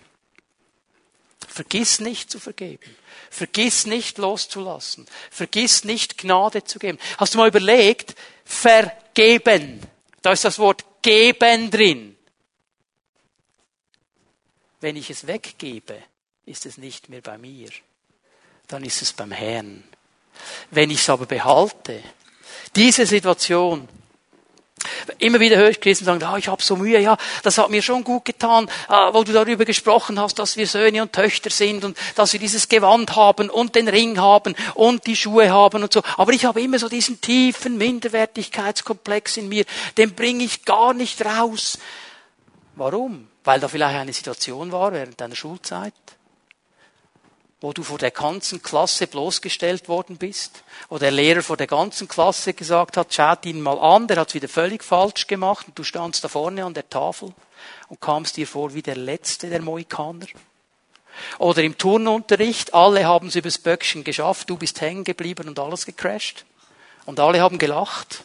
Vergiss nicht zu vergeben. Vergiss nicht loszulassen. Vergiss nicht Gnade zu geben. Hast du mal überlegt, vergeben. Da ist das Wort geben drin. Wenn ich es weggebe, ist es nicht mehr bei mir. Dann ist es beim Herrn. Wenn ich es aber behalte, diese Situation, Immer wieder höre ich Christen sagen, ah, ich habe so Mühe, ja, das hat mir schon gut getan, ah, wo du darüber gesprochen hast, dass wir Söhne und Töchter sind und dass wir dieses Gewand haben und den Ring haben und die Schuhe haben und so. Aber ich habe immer so diesen tiefen Minderwertigkeitskomplex in mir, den bringe ich gar nicht raus. Warum? Weil da vielleicht eine Situation war während deiner Schulzeit, wo du vor der ganzen Klasse bloßgestellt worden bist, wo der Lehrer vor der ganzen Klasse gesagt hat, schaut ihn mal an, der hat wieder völlig falsch gemacht und du standst da vorne an der Tafel und kamst dir vor wie der Letzte der Mohikaner. Oder im Turnunterricht, alle haben es übers Böckchen geschafft, du bist hängen geblieben und alles gecrashed. Und alle haben gelacht.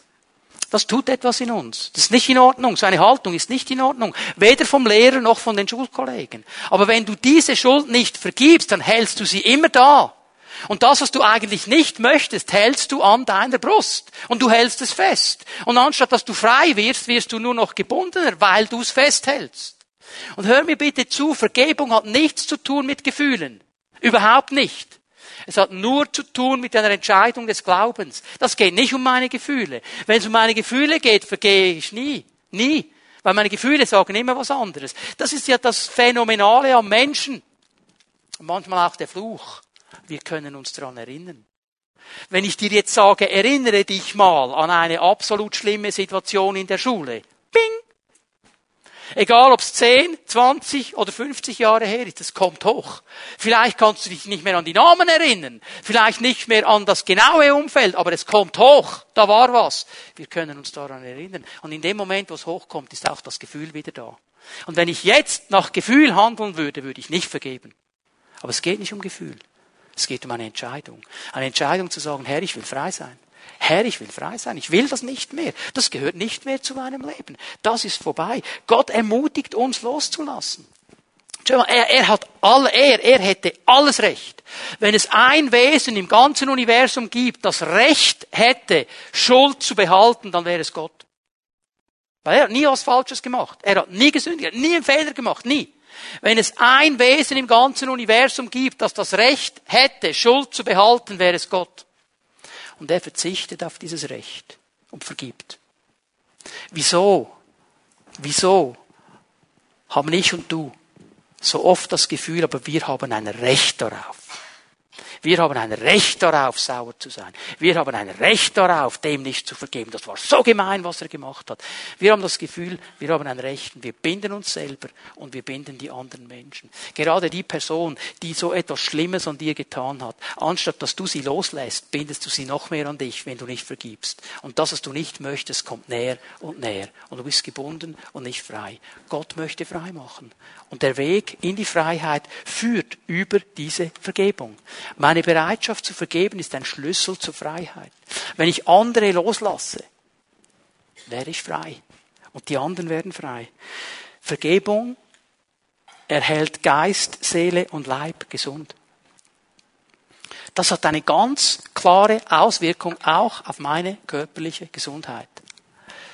Das tut etwas in uns. Das ist nicht in Ordnung. So eine Haltung ist nicht in Ordnung. Weder vom Lehrer noch von den Schulkollegen. Aber wenn du diese Schuld nicht vergibst, dann hältst du sie immer da. Und das, was du eigentlich nicht möchtest, hältst du an deiner Brust. Und du hältst es fest. Und anstatt dass du frei wirst, wirst du nur noch gebundener, weil du es festhältst. Und hör mir bitte zu, Vergebung hat nichts zu tun mit Gefühlen. Überhaupt nicht. Es hat nur zu tun mit einer Entscheidung des Glaubens. Das geht nicht um meine Gefühle. Wenn es um meine Gefühle geht, vergehe ich nie. Nie. Weil meine Gefühle sagen immer was anderes. Das ist ja das Phänomenale am Menschen. Manchmal auch der Fluch. Wir können uns daran erinnern. Wenn ich dir jetzt sage, erinnere dich mal an eine absolut schlimme Situation in der Schule. Bing! Egal ob es 10, 20 oder 50 Jahre her ist, es kommt hoch. Vielleicht kannst du dich nicht mehr an die Namen erinnern, vielleicht nicht mehr an das genaue Umfeld, aber es kommt hoch, da war was. Wir können uns daran erinnern. Und in dem Moment, wo es hochkommt, ist auch das Gefühl wieder da. Und wenn ich jetzt nach Gefühl handeln würde, würde ich nicht vergeben. Aber es geht nicht um Gefühl. Es geht um eine Entscheidung. Eine Entscheidung zu sagen, Herr, ich will frei sein. Herr, ich will frei sein, ich will das nicht mehr. Das gehört nicht mehr zu meinem Leben. Das ist vorbei. Gott ermutigt uns loszulassen. Er, er hat all, er, er hätte alles Recht. Wenn es ein Wesen im ganzen Universum gibt, das Recht hätte, Schuld zu behalten, dann wäre es Gott. Weil er hat nie was Falsches gemacht. Er hat nie gesündigt, er hat nie einen Fehler gemacht, nie. Wenn es ein Wesen im ganzen Universum gibt, das das Recht hätte, Schuld zu behalten, wäre es Gott und er verzichtet auf dieses Recht und vergibt. Wieso? Wieso haben ich und du so oft das Gefühl, aber wir haben ein Recht darauf. Wir haben ein Recht darauf, sauer zu sein. Wir haben ein Recht darauf, dem nicht zu vergeben. Das war so gemein, was er gemacht hat. Wir haben das Gefühl, wir haben ein Recht. Wir binden uns selber und wir binden die anderen Menschen. Gerade die Person, die so etwas Schlimmes an dir getan hat, anstatt dass du sie loslässt, bindest du sie noch mehr an dich, wenn du nicht vergibst. Und das, was du nicht möchtest, kommt näher und näher. Und du bist gebunden und nicht frei. Gott möchte frei machen. Und der Weg in die Freiheit führt über diese Vergebung. Meine Bereitschaft zu vergeben ist ein Schlüssel zur Freiheit. Wenn ich andere loslasse, werde ich frei. Und die anderen werden frei. Vergebung erhält Geist, Seele und Leib gesund. Das hat eine ganz klare Auswirkung auch auf meine körperliche Gesundheit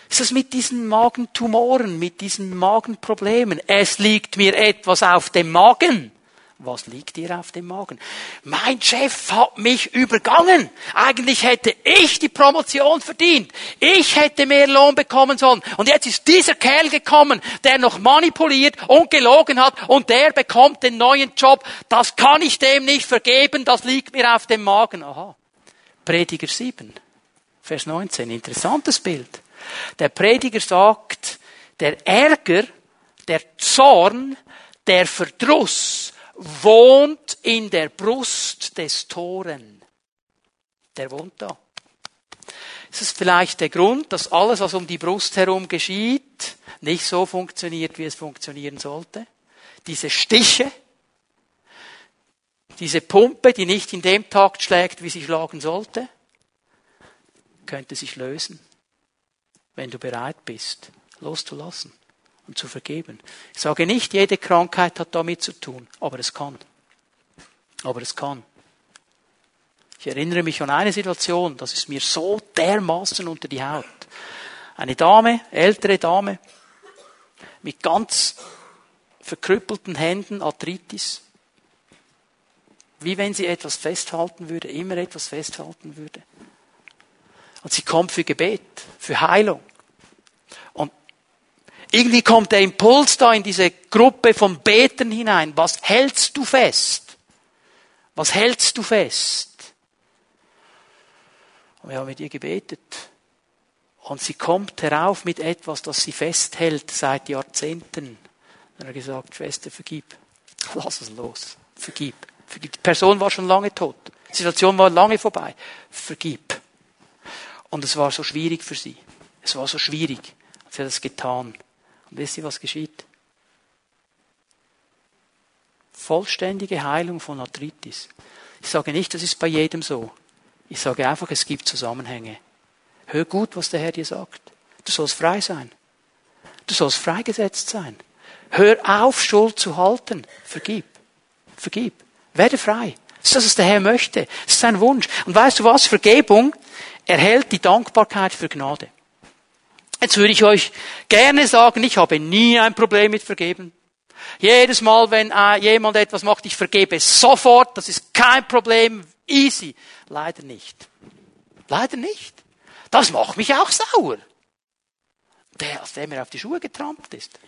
ist das mit diesen Magentumoren, mit diesen Magenproblemen? Es liegt mir etwas auf dem Magen. Was liegt dir auf dem Magen? Mein Chef hat mich übergangen. Eigentlich hätte ich die Promotion verdient. Ich hätte mehr Lohn bekommen sollen. Und jetzt ist dieser Kerl gekommen, der noch manipuliert und gelogen hat und der bekommt den neuen Job. Das kann ich dem nicht vergeben. Das liegt mir auf dem Magen. Aha. Prediger 7, Vers 19. Interessantes Bild. Der Prediger sagt, der Ärger, der Zorn, der Verdruss wohnt in der Brust des Toren. Der wohnt da. Ist es vielleicht der Grund, dass alles, was um die Brust herum geschieht, nicht so funktioniert, wie es funktionieren sollte? Diese Stiche, diese Pumpe, die nicht in dem Takt schlägt, wie sie schlagen sollte, könnte sich lösen, wenn du bereit bist, loszulassen und zu vergeben. Ich sage nicht, jede Krankheit hat damit zu tun, aber es kann. Aber es kann. Ich erinnere mich an eine Situation, das ist mir so dermaßen unter die Haut. Eine Dame, ältere Dame, mit ganz verkrüppelten Händen, Arthritis, wie wenn sie etwas festhalten würde, immer etwas festhalten würde. Und sie kommt für Gebet, für Heilung. Irgendwie kommt der Impuls da in diese Gruppe von Betern hinein. Was hältst du fest? Was hältst du fest? Und wir haben mit ihr gebetet. Und sie kommt herauf mit etwas, das sie festhält seit Jahrzehnten. Dann hat er gesagt, Schwester, vergib. Lass es los. Vergib. vergib. Die Person war schon lange tot. Die Situation war lange vorbei. Vergib. Und es war so schwierig für sie. Es war so schwierig. Sie hat es getan. Und wisst ihr, was geschieht? Vollständige Heilung von Arthritis. Ich sage nicht, das ist bei jedem so. Ich sage einfach, es gibt Zusammenhänge. Hör gut, was der Herr dir sagt. Du sollst frei sein. Du sollst freigesetzt sein. Hör auf, Schuld zu halten. Vergib. Vergib. Werde frei. Das ist das, was der Herr möchte. Das ist sein Wunsch. Und weißt du was? Vergebung erhält die Dankbarkeit für Gnade. Jetzt würde ich euch gerne sagen, ich habe nie ein Problem mit Vergeben. Jedes Mal, wenn äh, jemand etwas macht, ich vergebe sofort, das ist kein Problem, easy. Leider nicht. Leider nicht. Das macht mich auch sauer. Der, als der mir auf die Schuhe getrampelt ist.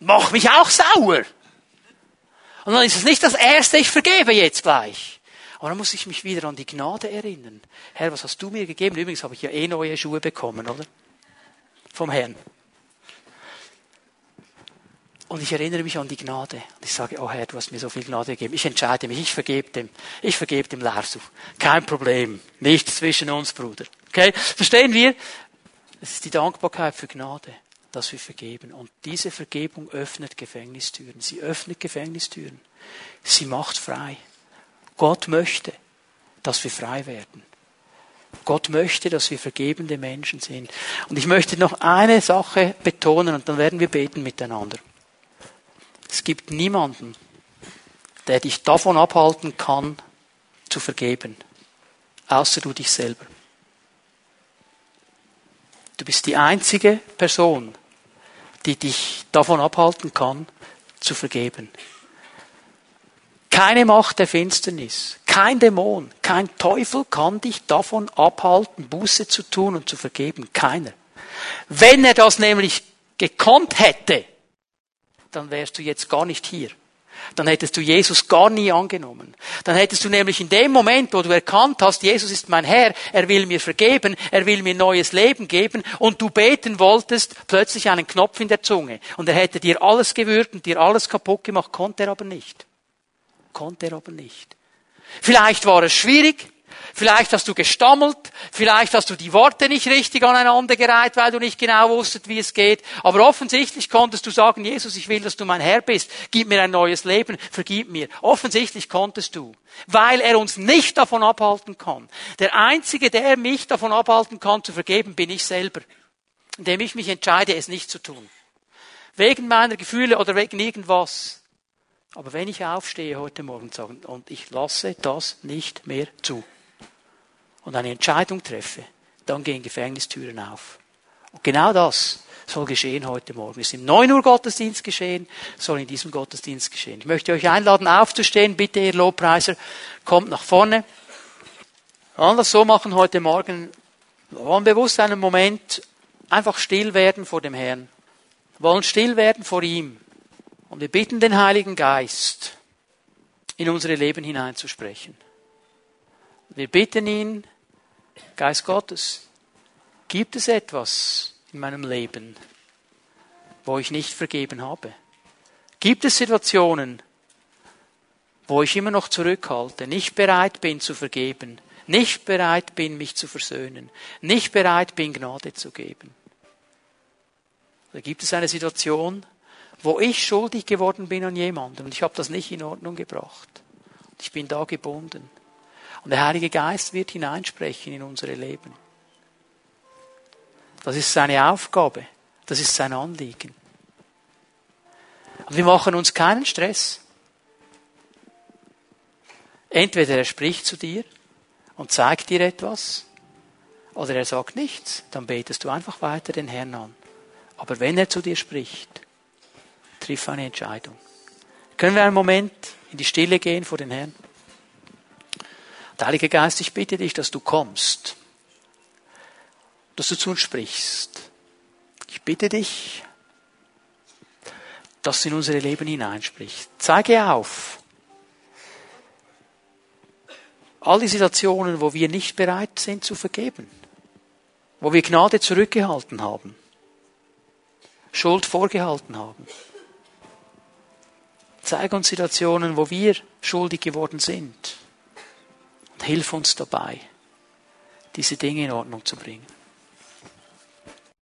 Macht mich auch sauer. Und dann ist es nicht das Erste, ich vergebe jetzt gleich. Aber dann muss ich mich wieder an die Gnade erinnern. Herr, was hast du mir gegeben? Übrigens habe ich ja eh neue Schuhe bekommen, oder? Vom Herrn. Und ich erinnere mich an die Gnade. Und ich sage, oh Herr, du hast mir so viel Gnade gegeben. Ich entscheide mich, ich vergebe dem. Ich vergebe dem Larsu. Kein Problem. Nichts zwischen uns, Bruder. Okay? Verstehen wir? Es ist die Dankbarkeit für Gnade, dass wir vergeben. Und diese Vergebung öffnet Gefängnistüren. Sie öffnet Gefängnistüren. Sie macht frei. Gott möchte, dass wir frei werden. Gott möchte, dass wir vergebende Menschen sind. Und ich möchte noch eine Sache betonen und dann werden wir beten miteinander. Es gibt niemanden, der dich davon abhalten kann, zu vergeben, außer du dich selber. Du bist die einzige Person, die dich davon abhalten kann, zu vergeben. Keine Macht der Finsternis, kein Dämon, kein Teufel kann dich davon abhalten, Buße zu tun und zu vergeben. Keiner. Wenn er das nämlich gekonnt hätte, dann wärst du jetzt gar nicht hier. Dann hättest du Jesus gar nie angenommen. Dann hättest du nämlich in dem Moment, wo du erkannt hast, Jesus ist mein Herr, er will mir vergeben, er will mir neues Leben geben und du beten wolltest, plötzlich einen Knopf in der Zunge. Und er hätte dir alles gewürgt und dir alles kaputt gemacht, konnte er aber nicht konnte er aber nicht. Vielleicht war es schwierig, vielleicht hast du gestammelt, vielleicht hast du die Worte nicht richtig aneinandergereiht, weil du nicht genau wusstest, wie es geht, aber offensichtlich konntest du sagen, Jesus, ich will, dass du mein Herr bist, gib mir ein neues Leben, vergib mir. Offensichtlich konntest du, weil er uns nicht davon abhalten kann. Der Einzige, der mich davon abhalten kann zu vergeben, bin ich selber, indem ich mich entscheide, es nicht zu tun. Wegen meiner Gefühle oder wegen irgendwas. Aber wenn ich aufstehe heute Morgen und ich lasse das nicht mehr zu und eine Entscheidung treffe, dann gehen Gefängnistüren auf. Und genau das soll geschehen heute Morgen. Es ist im 9 Uhr Gottesdienst geschehen, soll in diesem Gottesdienst geschehen. Ich möchte euch einladen, aufzustehen. Bitte, ihr Lobpreiser, kommt nach vorne. Wollen das so machen heute Morgen. Wir wollen bewusst einen Moment einfach still werden vor dem Herrn. Wir wollen still werden vor ihm. Und wir bitten den Heiligen Geist, in unsere Leben hineinzusprechen. Wir bitten ihn, Geist Gottes, gibt es etwas in meinem Leben, wo ich nicht vergeben habe? Gibt es Situationen, wo ich immer noch zurückhalte, nicht bereit bin zu vergeben, nicht bereit bin, mich zu versöhnen, nicht bereit bin, Gnade zu geben? Oder gibt es eine Situation, wo ich schuldig geworden bin an jemandem und ich habe das nicht in Ordnung gebracht? Ich bin da gebunden. Und der Heilige Geist wird hineinsprechen in unsere Leben. Das ist seine Aufgabe. Das ist sein Anliegen. Und wir machen uns keinen Stress. Entweder er spricht zu dir und zeigt dir etwas, oder er sagt nichts, dann betest du einfach weiter den Herrn an. Aber wenn er zu dir spricht, triff eine Entscheidung. Können wir einen Moment in die Stille gehen vor den Herrn? Der Heilige Geist, ich bitte dich, dass du kommst, dass du zu uns sprichst. Ich bitte dich, dass du in unsere Leben hineinsprichst. Zeige auf. All die Situationen, wo wir nicht bereit sind zu vergeben, wo wir Gnade zurückgehalten haben, Schuld vorgehalten haben. Zeig uns Situationen, wo wir schuldig geworden sind. Und hilf uns dabei, diese Dinge in Ordnung zu bringen.